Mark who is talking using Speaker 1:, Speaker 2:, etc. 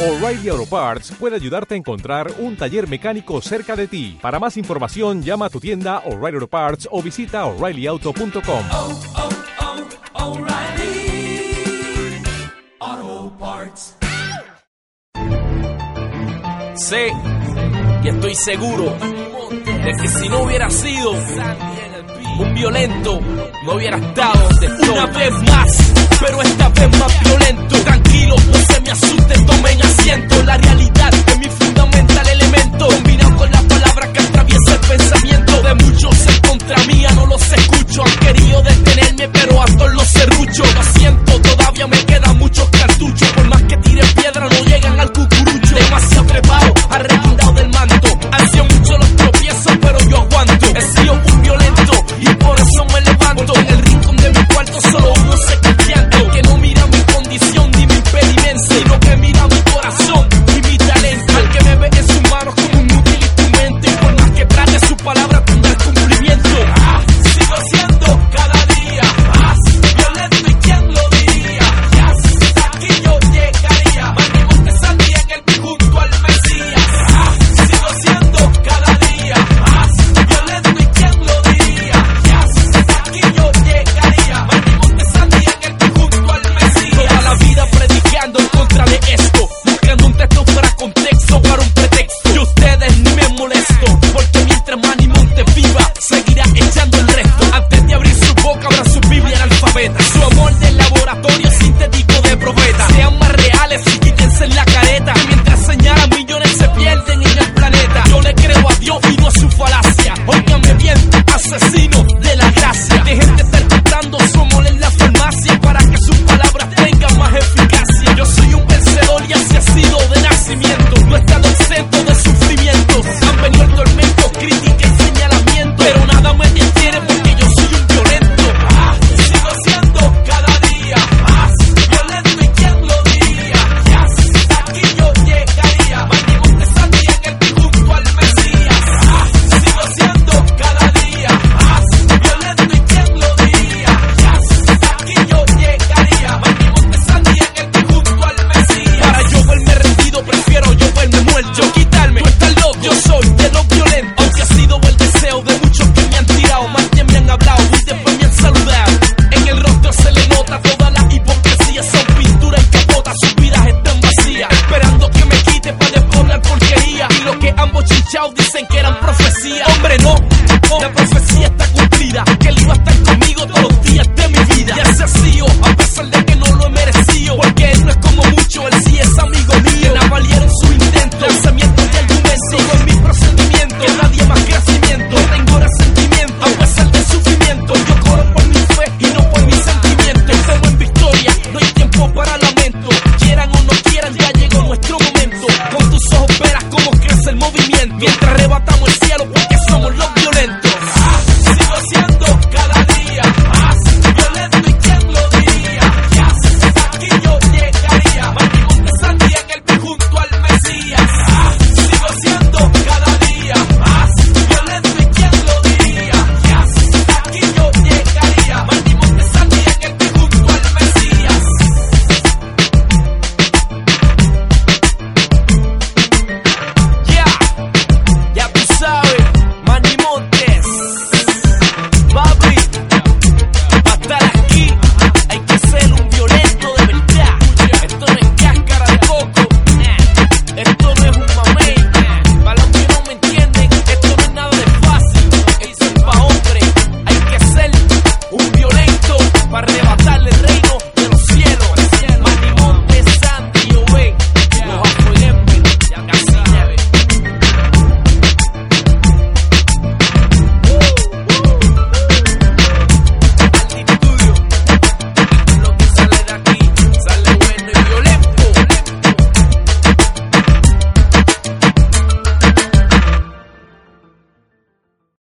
Speaker 1: O'Reilly Auto Parts puede ayudarte a encontrar un taller mecánico cerca de ti. Para más información, llama a tu tienda O'Reilly Auto Parts o visita oreillyauto.com.
Speaker 2: oh, oh, Parts.
Speaker 3: Sé y estoy seguro de que si no hubiera sido un violento, no hubiera estado donde estoy. Una vez más, pero esta vez más mientras arrebatamos